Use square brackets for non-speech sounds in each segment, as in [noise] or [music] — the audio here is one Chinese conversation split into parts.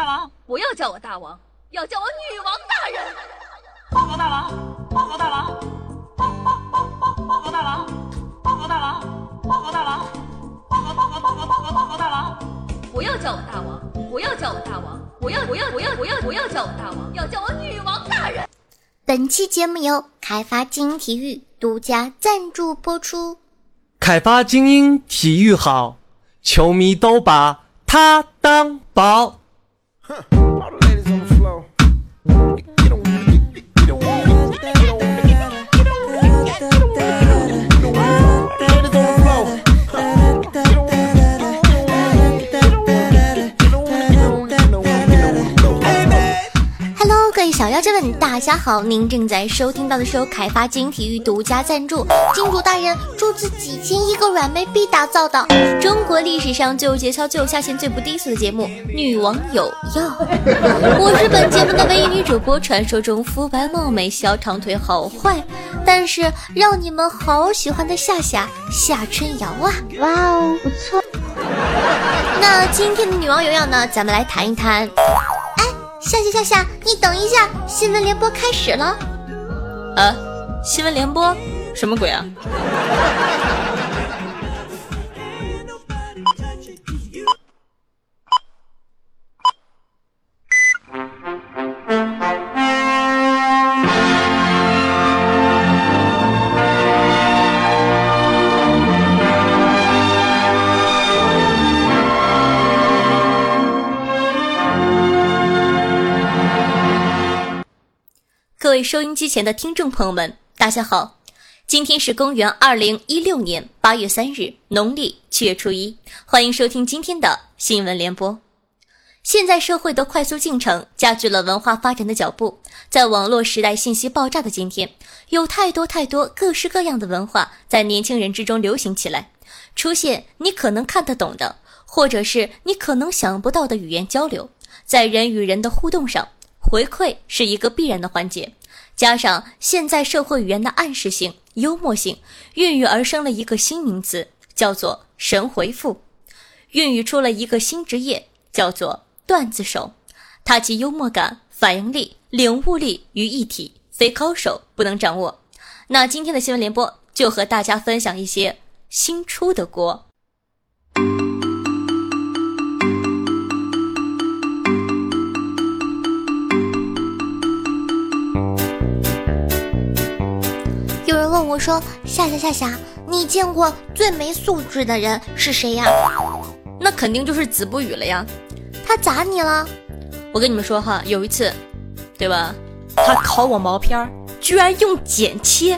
大王，不要叫我大王，要叫我女王大人。报告大王，报告大王，报报报报报告大王，报告大王，报告大王，报告报告报告报告报告大王。不要叫我大王，不要叫我大王，不要不要不要不要不要叫我大王，要叫我女王大人。本期节目由开发精英体育独家赞助播出。开发精英体育好，球迷都把它当宝。Huh. 妖精们，大家好！您正在收听到的是由凯发金体育独家赞助，金主大人出资几千亿个软妹币打造的中国历史上最有节操、最有下限、最不低俗的节目《女王有药》。[laughs] 我是本节目的唯一女主播，传说中肤白貌美、小长腿好坏，但是让你们好喜欢的夏夏夏春瑶啊！哇哦，不错。那今天的女王有药呢，咱们来谈一谈。夏夏夏夏，你等一下，新闻联播开始了。呃，新闻联播，什么鬼啊？各位收音机前的听众朋友们，大家好！今天是公元二零一六年八月三日，农历七月初一，欢迎收听今天的新闻联播。现在社会的快速进程加剧了文化发展的脚步，在网络时代信息爆炸的今天，有太多太多各式各样的文化在年轻人之中流行起来，出现你可能看得懂的，或者是你可能想不到的语言交流，在人与人的互动上。回馈是一个必然的环节，加上现在社会语言的暗示性、幽默性，孕育而生了一个新名词，叫做“神回复”，孕育出了一个新职业，叫做“段子手”。他集幽默感、反应力、领悟力于一体，非高手不能掌握。那今天的新闻联播就和大家分享一些新出的锅。我说：“夏夏夏夏，你见过最没素质的人是谁呀？”那肯定就是子不语了呀。他咋你了？我跟你们说哈，有一次，对吧？他烤我毛片儿，居然用剪切。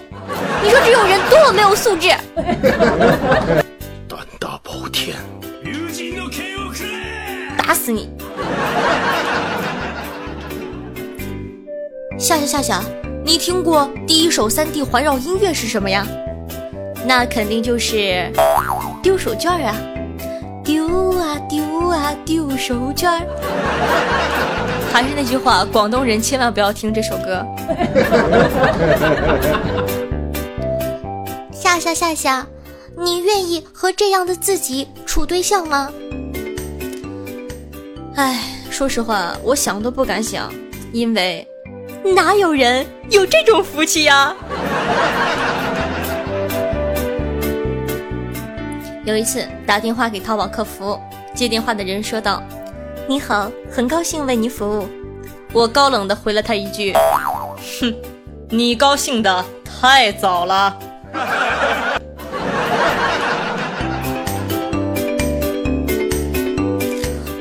你说这种人多么没有素质！胆大包天。打死你！夏夏夏夏，你听过第一首三 D 环绕音乐是什么呀？那肯定就是丢手绢啊！丢啊丢啊丢手绢儿。还是那句话，广东人千万不要听这首歌。[laughs] 夏夏夏夏，你愿意和这样的自己处对象吗？哎，说实话，我想都不敢想，因为哪有人有这种福气呀？有一次打电话给淘宝客服，接电话的人说道：“你好，很高兴为您服务。”我高冷的回了他一句：“哼，你高兴的太早了。[laughs] ”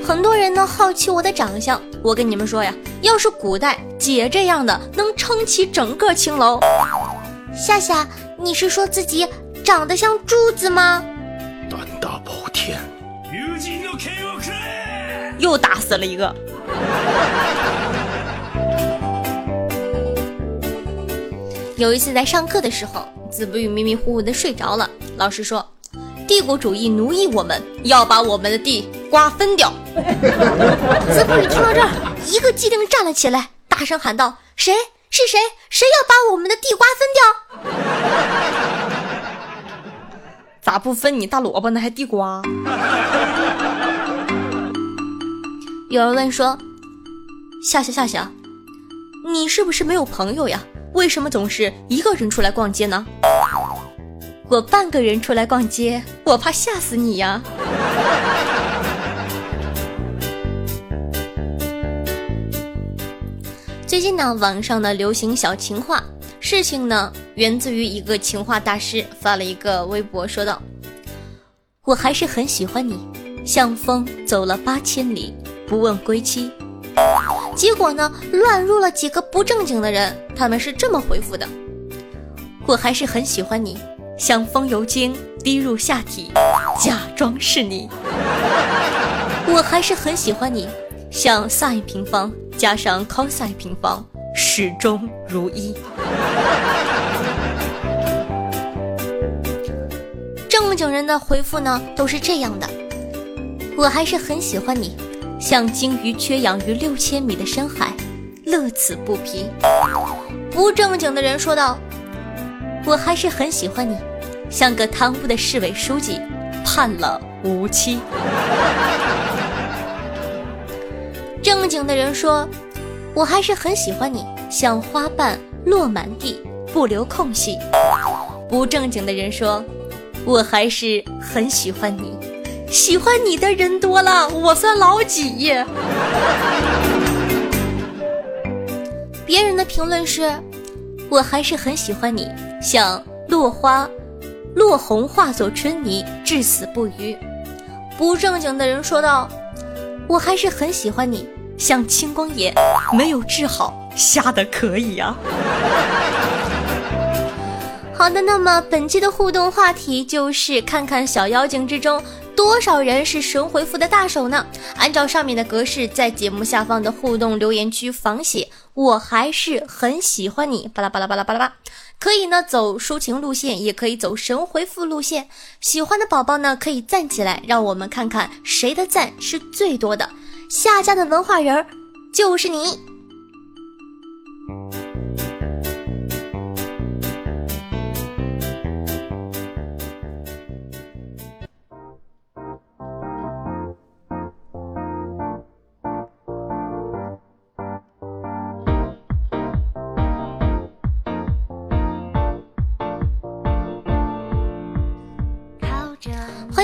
很多人呢好奇我的长相，我跟你们说呀，要是古代姐这样的能撑起整个青楼。夏夏，你是说自己长得像柱子吗？胆大包天。又打死了一个。有一次在上课的时候，子不语迷迷糊糊的睡着了。老师说：“帝国主义奴役我们，要把我们的地瓜分掉。”子不语听到这儿，一个机灵站了起来，大声喊道：“谁？是谁？谁要把我们的地瓜分掉？”咋不分你大萝卜呢？还地瓜？有人问说：“夏夏夏夏，你是不是没有朋友呀？为什么总是一个人出来逛街呢？我半个人出来逛街，我怕吓死你呀。最近呢，网上的流行小情话，事情呢源自于一个情话大师发了一个微博，说道：“我还是很喜欢你，像风走了八千里，不问归期。”结果呢，乱入了几个不正经的人，他们是这么回复的：“我还是很喜欢你，像风油精滴入下体，假装是你。我还是很喜欢你，像 sin 平方。”加上 cos 平方，始终如一。正经人的回复呢，都是这样的：我还是很喜欢你，像鲸鱼缺氧于六千米的深海，乐此不疲。不正经的人说道：我还是很喜欢你，像个贪污的市委书记，判了无期。正经的人说：“我还是很喜欢你，像花瓣落满地，不留空隙。”不正经的人说：“我还是很喜欢你，喜欢你的人多了，我算老几？”别人的评论是：“我还是很喜欢你，像落花落红化作春泥，至死不渝。”不正经的人说道。我还是很喜欢你，像青光眼，没有治好，瞎的可以啊。[laughs] 好的，那么本期的互动话题就是看看小妖精之中多少人是神回复的大手呢？按照上面的格式，在节目下方的互动留言区仿写。我还是很喜欢你，巴拉巴拉巴拉巴拉巴。可以呢，走抒情路线，也可以走神回复路线。喜欢的宝宝呢，可以站起来，让我们看看谁的赞是最多的。下家的文化人儿就是你。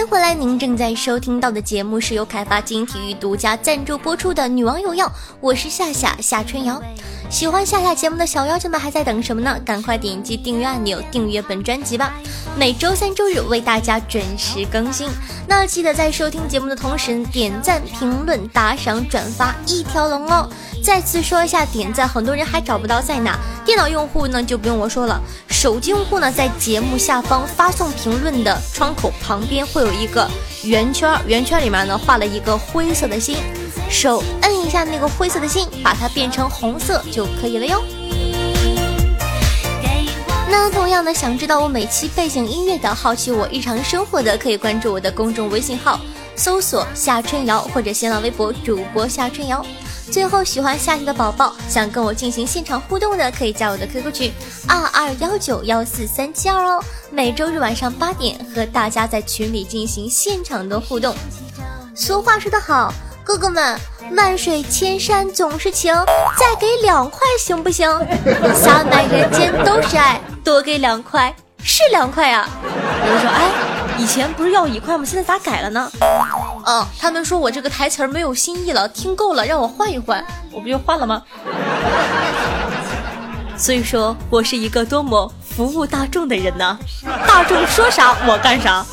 回来，您正在收听到的节目是由凯发金体育独家赞助播出的《女王有药》，我是夏夏夏春瑶。喜欢夏夏节目的小妖精们还在等什么呢？赶快点击订阅按钮，订阅本专辑吧！每周三、周日为大家准时更新。那记得在收听节目的同时点赞、评论、打赏、转发一条龙哦！再次说一下点赞，很多人还找不到在哪。电脑用户呢就不用我说了，手机用户呢在节目下方发送评论的窗口旁边会有一个圆圈，圆圈里面呢画了一个灰色的心，手摁一下那个灰色的心，把它变成红色就可以了哟。那同样的，想知道我每期背景音乐的，好奇我日常生活的，可以关注我的公众微信号，搜索夏春瑶或者新浪微博主播夏春瑶。最后，喜欢夏天的宝宝想跟我进行现场互动的，可以加我的 QQ 群二二幺九幺四三七二哦。每周日晚上八点和大家在群里进行现场的互动。俗话说得好，哥哥们，万水千山总是情，再给两块行不行？洒满人间都是爱，多给两块是两块啊。有人说，哎，以前不是要一块吗？现在咋改了呢？嗯，他们说我这个台词没有新意了，听够了，让我换一换，我不就换了吗？[laughs] 所以说我是一个多么服务大众的人呢？大众说啥我干啥。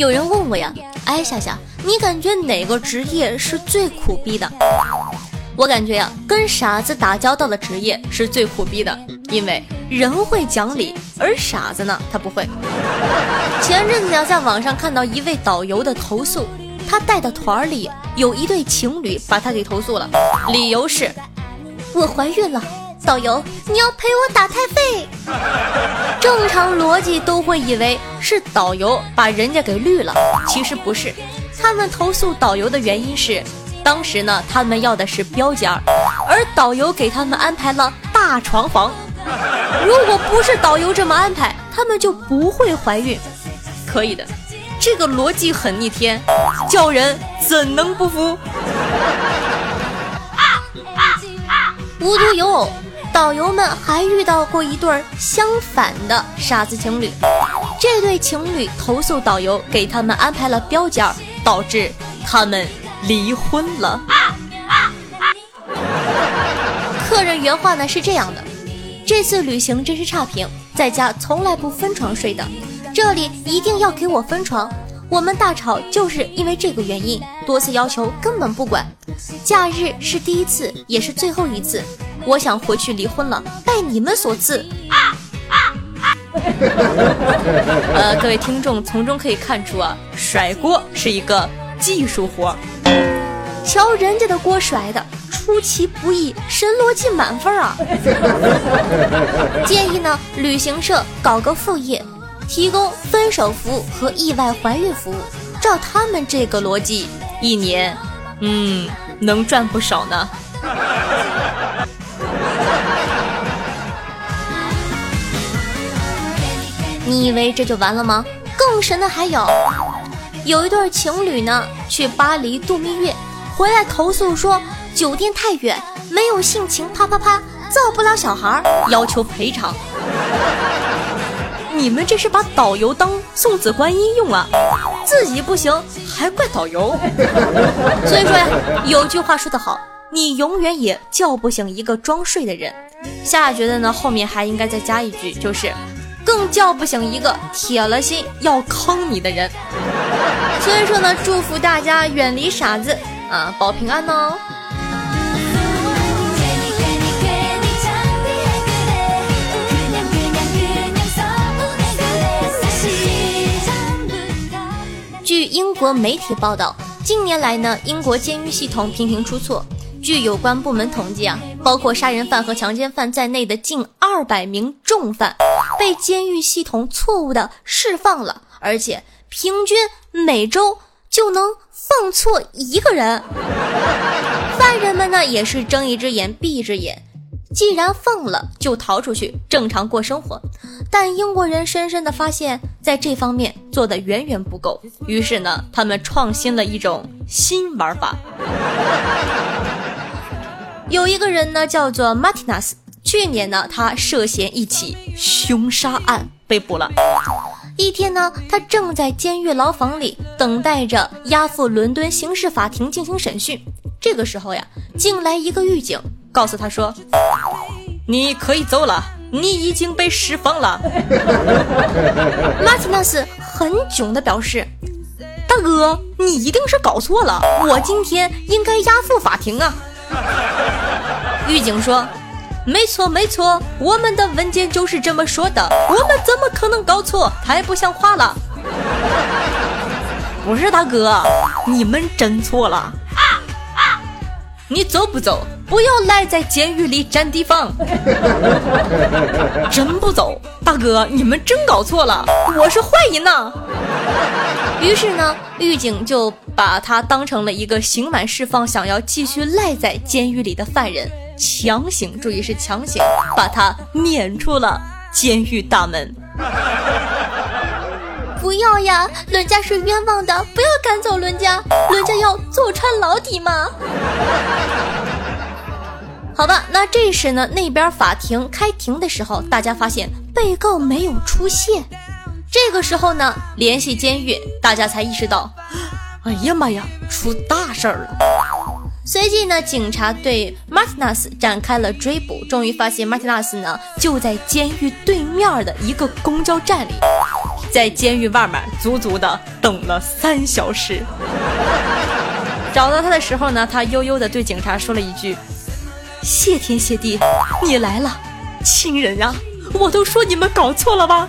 有人问我呀，哎，夏夏，你感觉哪个职业是最苦逼的？我感觉呀，跟傻子打交道的职业是最苦逼的，因为人会讲理，而傻子呢，他不会。前阵子呀，在网上看到一位导游的投诉，他带的团里有一对情侣把他给投诉了，理由是，我怀孕了，导游，你要赔我打台费。[laughs] 正常逻辑都会以为是导游把人家给绿了，其实不是。他们投诉导游的原因是，当时呢他们要的是标间，而导游给他们安排了大床房。[laughs] 如果不是导游这么安排，他们就不会怀孕。可以的，这个逻辑很逆天，叫人怎能不服？无独有偶，导游们还遇到过一对相反的傻子情侣。这对情侣投诉导游给他们安排了标间，导致他们离婚了。客人原话呢是这样的：这次旅行真是差评，在家从来不分床睡的，这里一定要给我分床。我们大吵就是因为这个原因，多次要求根本不管。假日是第一次，也是最后一次。我想回去离婚了，拜你们所赐。[laughs] 呃，各位听众从中可以看出啊，甩锅是一个技术活。瞧人家的锅甩的出其不意，神逻辑满分啊！建议呢，旅行社搞个副业。提供分手服务和意外怀孕服务，照他们这个逻辑，一年，嗯，能赚不少呢。你以为这就完了吗？更神的还有，有一对情侣呢，去巴黎度蜜月，回来投诉说酒店太远，没有性情，啪啪啪，造不了小孩，要求赔偿。你们这是把导游当送子观音用啊？自己不行还怪导游？所以说呀，有句话说得好，你永远也叫不醒一个装睡的人。夏觉得呢，后面还应该再加一句，就是更叫不醒一个铁了心要坑你的人。所以说呢，祝福大家远离傻子啊，保平安哦。据英国媒体报道，近年来呢，英国监狱系统频频出错。据有关部门统计啊，包括杀人犯和强奸犯在内的近二百名重犯被监狱系统错误的释放了，而且平均每周就能放错一个人。犯人们呢，也是睁一只眼闭一只眼。既然放了，就逃出去正常过生活。但英国人深深的发现，在这方面做的远远不够。于是呢，他们创新了一种新玩法。有一个人呢，叫做 Martinus，去年呢，他涉嫌一起凶杀案被捕了。一天呢，他正在监狱牢房里等待着押赴伦敦刑事法庭进行审讯。这个时候呀，进来一个狱警。告诉他说：“你可以走了，你已经被释放了。”马蒂纳斯很囧的表示：“大哥，你一定是搞错了，我今天应该押赴法庭啊。” [laughs] 狱警说：“没错，没错，我们的文件就是这么说的，我们怎么可能搞错？太不像话了。”不是大哥，你们真错了。你走不走？不要赖在监狱里占地方。[laughs] 真不走，大哥，你们真搞错了，我是坏人呐。[laughs] 于是呢，狱警就把他当成了一个刑满释放、想要继续赖在监狱里的犯人，强行，注意是强行，把他撵出了监狱大门。[laughs] 不要呀，伦家是冤枉的，不要赶走伦家，伦家要坐穿牢底吗？好吧，那这时呢，那边法庭开庭的时候，大家发现被告没有出现。这个时候呢，联系监狱，大家才意识到，[gasps] 哎呀妈呀，出大事儿了。随即呢，警察对马蒂纳斯展开了追捕，终于发现马蒂纳斯呢就在监狱对面的一个公交站里。在监狱外面足足的等了三小时，找到他的时候呢，他悠悠的对警察说了一句：“谢天谢地，你来了，亲人啊！我都说你们搞错了吧。”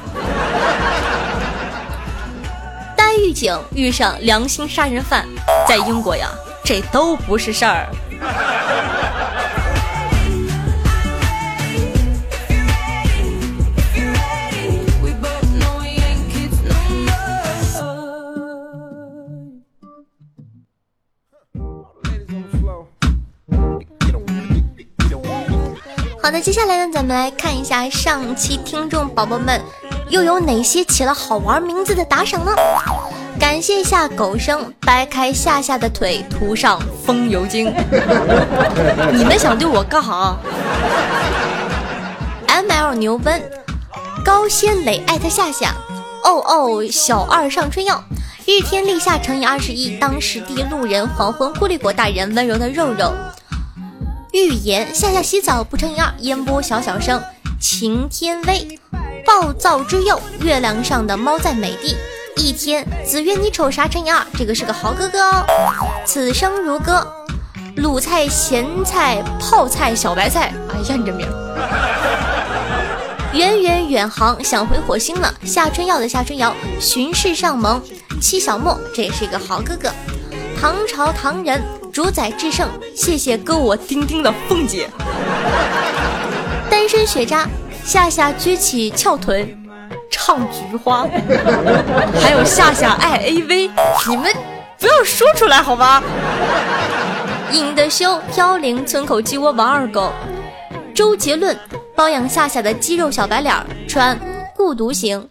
狱警遇上良心杀人犯，在英国呀，这都不是事儿。好的，接下来呢，咱们来看一下上期听众宝宝们又有哪些起了好玩名字的打赏呢？感谢一下狗生掰开夏夏的腿，涂上风油精。[laughs] 你们想对我干哈？M L 牛奔，高仙磊艾特夏夏，哦哦，小二上春药，日天立夏乘以二十一，当时地路人黄昏孤立果大人温柔的肉肉。预言夏夏洗澡不乘以二，烟波小小声，晴天微，暴躁之右，月亮上的猫在美丽。一天，子曰你瞅啥乘以二，这个是个好哥哥哦。此生如歌，鲁菜、咸菜、泡菜、小白菜。哎呀，你这名。远远远航，想回火星了。夏春耀的夏春瑶，巡视上蒙，七小莫，这也是一个好哥哥。唐朝唐人。主宰制胜，谢谢哥我丁丁的凤姐。单身雪渣，夏夏撅起翘臀，唱菊花。[laughs] 还有夏夏爱 AV，你们不要说出来好吗？尹德修飘零村口鸡窝王二狗，周杰伦包养夏夏的肌肉小白脸，穿孤独行。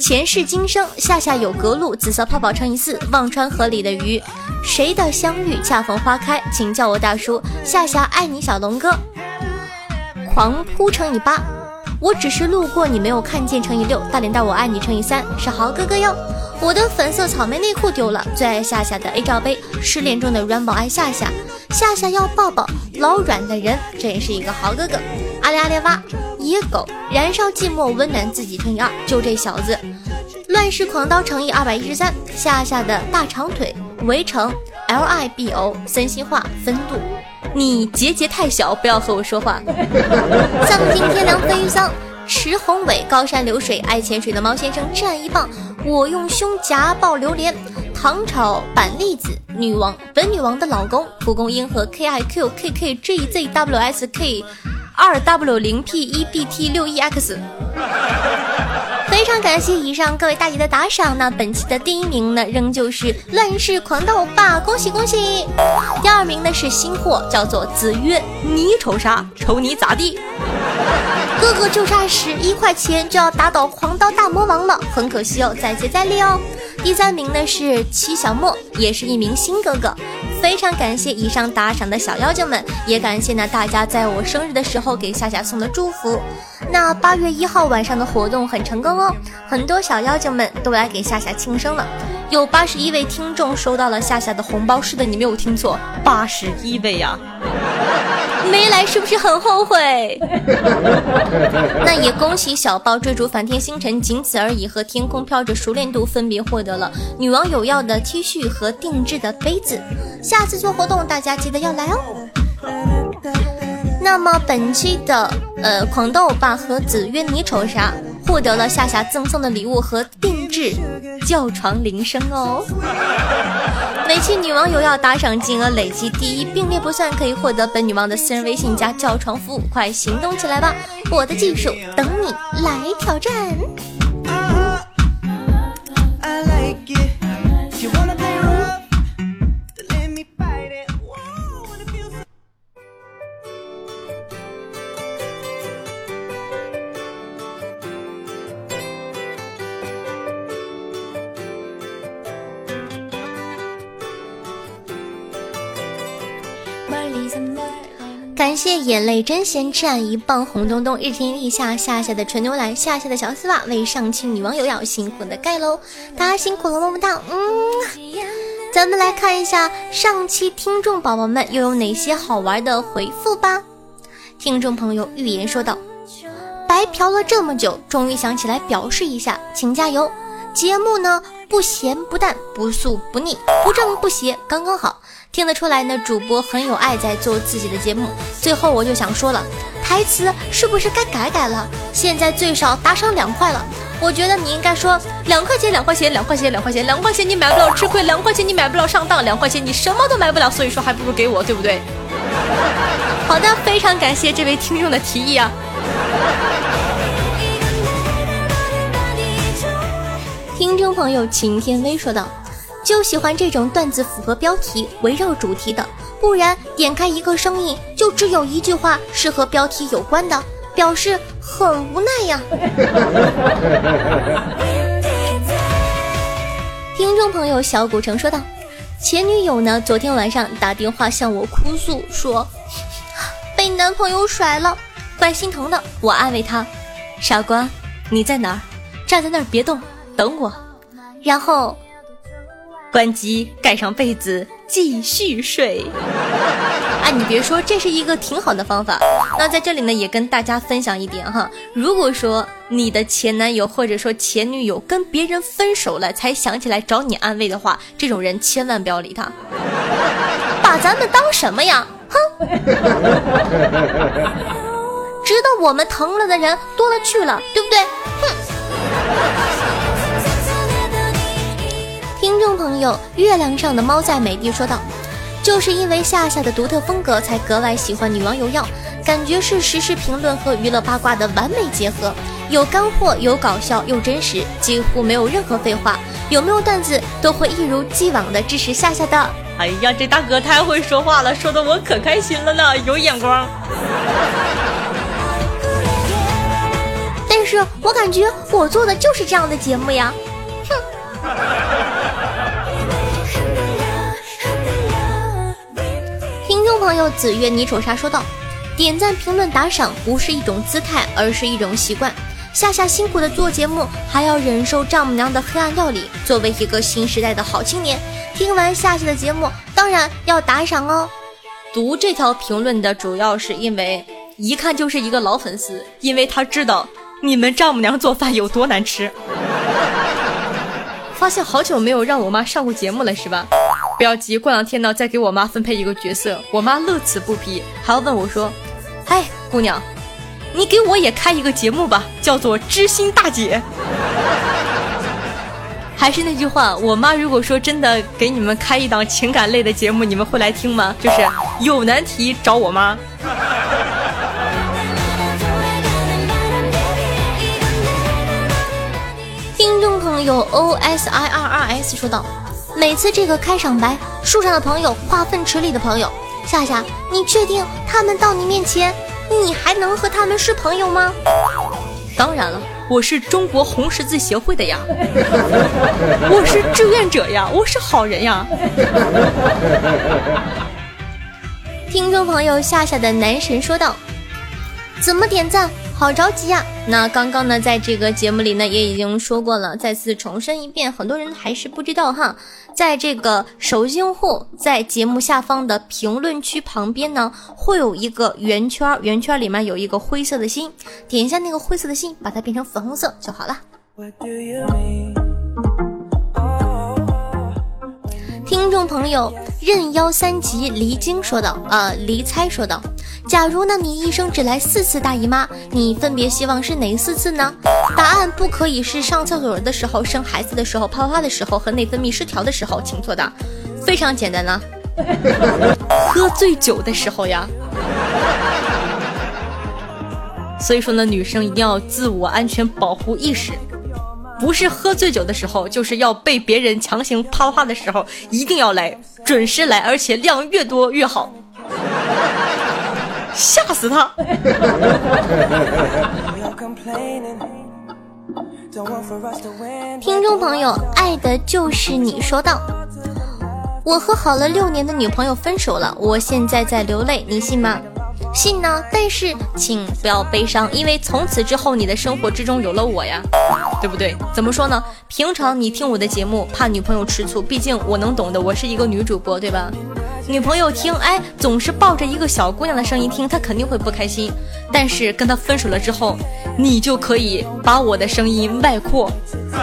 前世今生，夏夏有隔路，紫色泡泡乘以四，忘川河里的鱼。谁的相遇恰逢花开，请叫我大叔。夏夏爱你，小龙哥。狂扑乘以八，我只是路过，你没有看见乘以六。大脸蛋我爱你乘以三，是好哥哥哟。我的粉色草莓内裤丢了，最爱夏夏的 A 罩杯。失恋中的软宝爱夏夏，夏夏要抱抱老软的人，这也是一个好哥哥。阿里阿里哇，野狗燃烧寂寞，温暖自己乘以二，就这小子。乱世狂刀乘以二百一十三，夏夏的大长腿。围城 L I B O 森心化分度，你结节太小，不要和我说话。丧尽天良飞桑，池宏伟高山流水爱潜水的猫先生战一棒，我用胸夹爆榴莲。唐朝板栗子女王本女王的老公蒲公英和 K I Q K K J Z W S K 二 W 零 P 一 B T 六 E X。非常感谢以上各位大爷的打赏，那本期的第一名呢，仍旧是乱世狂刀霸，恭喜恭喜！第二名呢是新货，叫做子曰，你瞅啥？瞅你咋地？哥哥就差十一块钱就要打倒狂刀大魔王了，很可惜哦，再接再厉哦。第三名呢是七小莫，也是一名新哥哥。非常感谢以上打赏的小妖精们，也感谢呢大家在我生日的时候给夏夏送的祝福。那八月一号晚上的活动很成功哦，很多小妖精们都来给夏夏庆生了，有八十一位听众收到了夏夏的红包。是的，你没有听错，八十一位呀。没来是不是很后悔？[laughs] 那也恭喜小包追逐梵天星辰，仅此而已。和天空飘着熟练度分别获得了女王有要的 T 恤和定制的杯子。下次做活动，大家记得要来哦。那么本期的呃狂豆欧巴和子约你瞅啥？获得了夏夏赠送的礼物和定制叫床铃声哦。[laughs] 每期女王有要打赏金额累计第一并列不算，可以获得本女王的私人微信加叫床服务，快行动起来吧！我的技术等你来挑战。眼泪真咸，吃俺一棒红咚咚，日天立夏，夏夏的纯牛奶，夏夏的小丝袜，为上期女网友要辛苦的盖喽，大家辛苦了，么么哒，嗯。咱们来看一下上期听众宝宝们又有哪些好玩的回复吧。听众朋友预言说道：“白嫖了这么久，终于想起来表示一下，请加油。节目呢，不咸不淡，不素不腻，不正不邪，刚刚好。”听得出来呢，主播很有爱，在做自己的节目。最后我就想说了，台词是不是该改改了？现在最少打赏两块了，我觉得你应该说两块钱，两块钱，两块钱，两块钱，两块钱你买不了吃亏，两块钱你买不了上当，两块钱你什么都买不了，所以说还不如给我，对不对？[laughs] 好的，非常感谢这位听众的提议啊。听众朋友秦天威说道。就喜欢这种段子符合标题、围绕主题的，不然点开一个声音，就只有一句话是和标题有关的，表示很无奈呀。听众朋友小古城说道：“前女友呢，昨天晚上打电话向我哭诉说，被男朋友甩了，怪心疼的。我安慰她，傻瓜，你在哪儿？站在那儿别动，等我。然后关机，盖上被子，继续睡。哎，你别说，这是一个挺好的方法。那在这里呢，也跟大家分享一点哈，如果说你的前男友或者说前女友跟别人分手了，才想起来找你安慰的话，这种人千万不要理他，把咱们当什么呀？哼！知道我们疼了的人多了去了，对不对？哼！听众朋友，月亮上的猫在美帝说道。就是因为夏夏的独特风格，才格外喜欢女王有药，感觉是实时评论和娱乐八卦的完美结合，有干货，有搞笑，又真实，几乎没有任何废话。有没有段子都会一如既往的支持夏夏的。哎呀，这大哥太会说话了，说的我可开心了呢，有眼光。但是我感觉我做的就是这样的节目呀，朋友子月，你瞅啥？说道：“点赞、评论、打赏不是一种姿态，而是一种习惯。夏夏辛苦的做节目，还要忍受丈母娘的黑暗料理。作为一个新时代的好青年，听完夏夏的节目，当然要打赏哦。读这条评论的主要是因为一看就是一个老粉丝，因为他知道你们丈母娘做饭有多难吃。发现好久没有让我妈上过节目了，是吧？”不要急，过两天呢再给我妈分配一个角色。我妈乐此不疲，还要问我说：“哎，姑娘，你给我也开一个节目吧，叫做知心大姐。”还是那句话，我妈如果说真的给你们开一档情感类的节目，你们会来听吗？就是有难题找我妈。听众朋友 O S I R R S 说道。每次这个开场白，树上的朋友，化粪池里的朋友，夏夏，你确定他们到你面前，你还能和他们是朋友吗？当然了，我是中国红十字协会的呀，[laughs] 我是志愿者呀，我是好人呀。听众朋友，夏夏的男神说道：“怎么点赞？好着急呀！”那刚刚呢，在这个节目里呢，也已经说过了，再次重申一遍，很多人还是不知道哈。在这个手机用户在节目下方的评论区旁边呢，会有一个圆圈，圆圈里面有一个灰色的心，点一下那个灰色的心，把它变成粉红色就好了。听众朋友任幺三级离经说道，呃，离猜说道。假如呢，你一生只来四次大姨妈，你分别希望是哪四次呢？答案不可以是上厕所的时候、生孩子的时候、啪啪啪的时候和内分泌失调的时候，请作答。非常简单呢，[laughs] 喝醉酒的时候呀。所以说呢，女生一定要自我安全保护意识，不是喝醉酒的时候，就是要被别人强行啪啪的时候，一定要来，准时来，而且量越多越好。吓死他！听众朋友，爱的就是你说道：“我和好了六年的女朋友分手了，我现在在流泪，你信吗？信呢，但是请不要悲伤，因为从此之后你的生活之中有了我呀，对不对？怎么说呢？平常你听我的节目，怕女朋友吃醋，毕竟我能懂的，我是一个女主播，对吧？女朋友听，哎，总是抱着一个小姑娘的声音听，她肯定会不开心。但是跟她分手了之后，你就可以把我的声音外扩，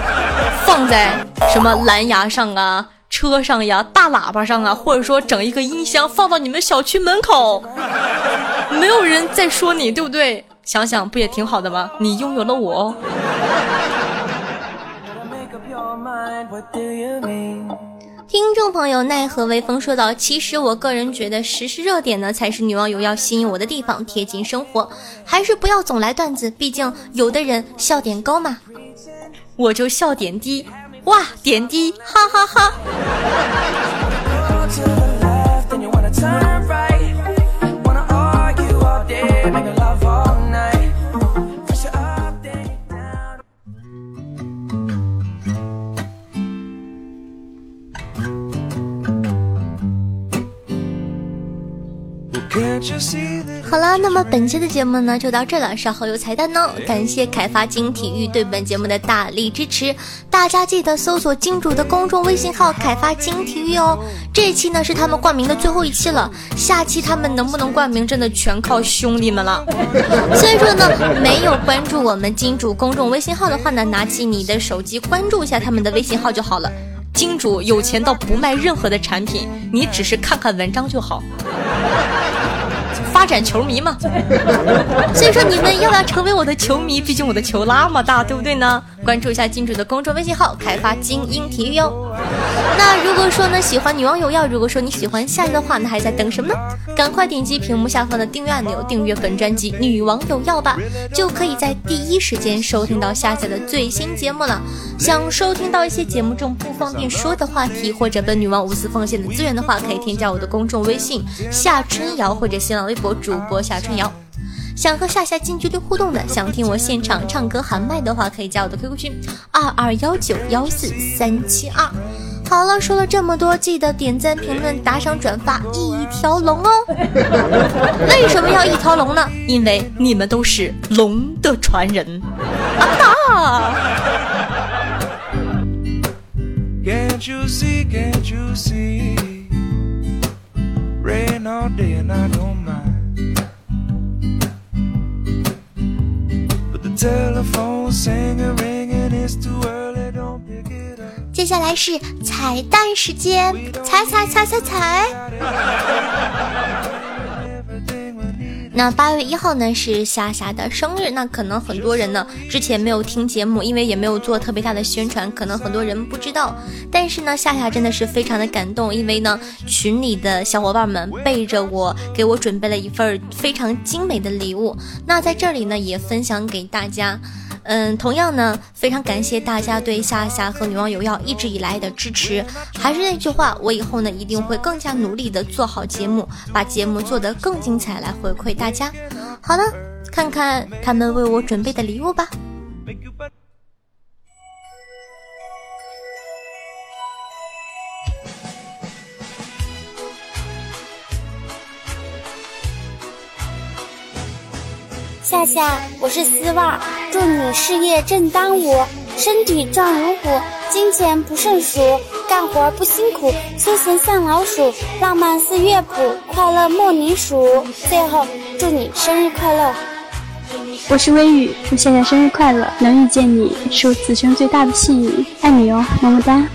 [laughs] 放在什么蓝牙上啊、车上呀、大喇叭上啊，或者说整一个音箱放到你们小区门口，没有人再说你，对不对？想想不也挺好的吗？你拥有了我。听众朋友，奈何微风说道：“其实我个人觉得，时事热点呢才是女网友要吸引我的地方，贴近生活，还是不要总来段子，毕竟有的人笑点高嘛，我就笑点低，哇，点低，哈哈哈。Make a love all 好了，那么本期的节目呢就到这了。稍后有彩蛋哦，感谢凯发金体育对本节目的大力支持，大家记得搜索金主的公众微信号“凯发金体育”哦。这一期呢是他们冠名的最后一期了，下期他们能不能冠名，真的全靠兄弟们了。[laughs] 所以说呢，没有关注我们金主公众微信号的话呢，拿起你的手机关注一下他们的微信号就好了。金主有钱到不卖任何的产品，你只是看看文章就好。发展球迷嘛，[laughs] 所以说你们要不要成为我的球迷？毕竟我的球那么大，对不对呢？关注一下金主的公众微信号“开发精英体育”哟。那如果说呢喜欢女王有药，如果说你喜欢夏夏的话，那还在等什么呢？赶快点击屏幕下方的订阅按钮，订阅本专辑《女王有药》吧，就可以在第一时间收听到夏夏的最新节目了。想收听到一些节目中不方便说的话题，或者本女王无私奉献的资源的话，可以添加我的公众微信夏春瑶或者新浪微博主播夏春瑶。想和夏夏近距离互动的，想听我现场唱歌喊麦的话，可以加我的 QQ 群二二幺九幺四三七二。好了，说了这么多，记得点赞、评论、打赏、转发，一条龙哦！为什么要一条龙呢？因为你们都是龙的传人啊哈！Can't you see, can't you see? Rain all day and I don't mind. 接下来是彩蛋时间，彩彩彩彩彩！那八月一号呢是夏夏的生日，那可能很多人呢之前没有听节目，因为也没有做特别大的宣传，可能很多人不知道。但是呢，夏夏真的是非常的感动，因为呢群里的小伙伴们背着我，给我准备了一份非常精美的礼物。那在这里呢也分享给大家。嗯，同样呢，非常感谢大家对夏夏和女王有药一直以来的支持。还是那句话，我以后呢一定会更加努力的做好节目，把节目做得更精彩，来回馈大家。好了，看看他们为我准备的礼物吧。夏夏，我是丝袜，祝你事业正当午，身体壮如虎，金钱不胜数，干活不辛苦，休闲像老鼠，浪漫似乐谱，快乐莫你数。最后，祝你生日快乐！我是微雨，祝夏夏生日快乐！能遇见你是我此生最大的幸运，爱你哦，么么哒。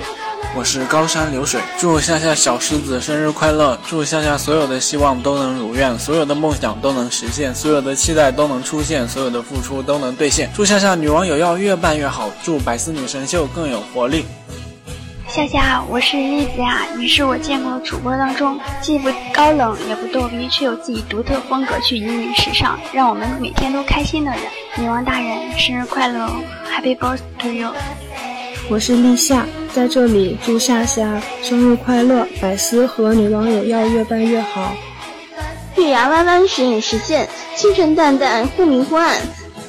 我是高山流水，祝夏夏小狮子生日快乐！祝夏夏所有的希望都能如愿，所有的梦想都能实现，所有的期待都能出现，所有的付出都能兑现。祝夏夏女王有药越办越好，祝百思女神秀更有活力。夏夏，我是栗子呀，你是我见过的主播当中既不高冷也不逗逼，却有自己独特风格去引领时尚，让我们每天都开心的人。女王大人，生日快乐哦！Happy birthday to you！我是立夏，在这里祝夏夏生日快乐，百思和女网友要越办越好。月牙弯弯，时隐时现，清晨淡淡，忽明忽暗。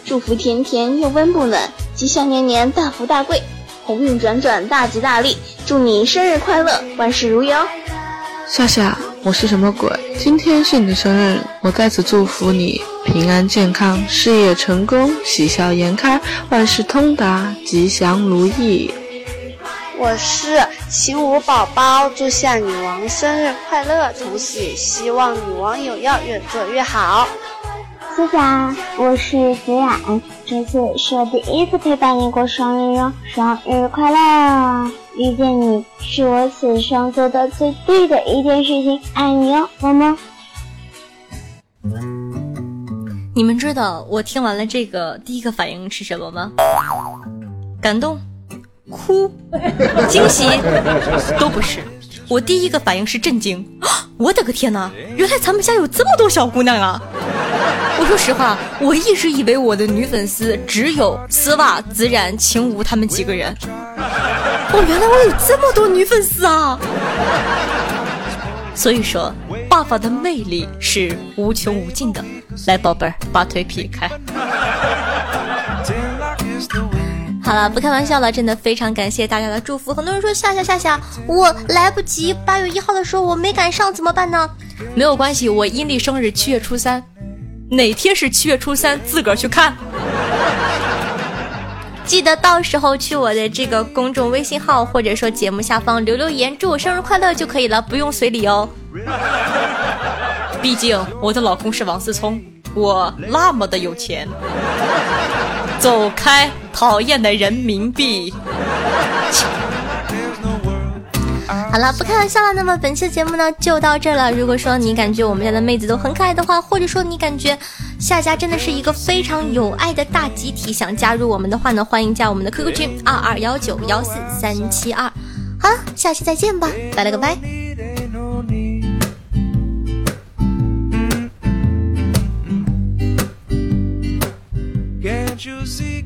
祝福甜甜又温不暖，吉祥年年大富大贵，鸿运转转大吉大利。祝你生日快乐，万事如意哦！夏夏，我是什么鬼？今天是你的生日，我在此祝福你平安健康，事业成功，喜笑颜开，万事通达，吉祥如意。我是晴武宝宝，祝夏女王生日快乐，同时也希望女王有药越做越好。思夏，我是子冉，这次是我第一次陪伴你过生日哟，生日快乐！遇见你是我此生做的最对的一件事情，爱你哦，么么。你们知道我听完了这个第一个反应是什么吗？感动、哭、[laughs] 惊喜，都不是。我第一个反应是震惊，啊我的个天哪！原来咱们家有这么多小姑娘啊！我说实话，我一直以为我的女粉丝只有丝袜、子冉、晴武他们几个人。哦，原来我有这么多女粉丝啊！所以说，爸爸的魅力是无穷无尽的。来，宝贝儿，把腿劈开。好了，不开玩笑了，真的非常感谢大家的祝福。很多人说夏夏夏夏，我来不及，八月一号的时候我没赶上，怎么办呢？没有关系，我阴历生日七月初三，哪天是七月初三，自个儿去看。[laughs] 记得到时候去我的这个公众微信号，或者说节目下方留留言，祝我生日快乐就可以了，不用随礼哦。[laughs] 毕竟我的老公是王思聪，我那么的有钱。走开，讨厌的人民币。好了，不开玩笑了。那么本期节目呢就到这了。如果说你感觉我们家的妹子都很可爱的话，或者说你感觉夏家真的是一个非常有爱的大集体，想加入我们的话呢，欢迎加我们的 QQ 群二二幺九幺四三七二。好了，下期再见吧，拜了个拜。You see?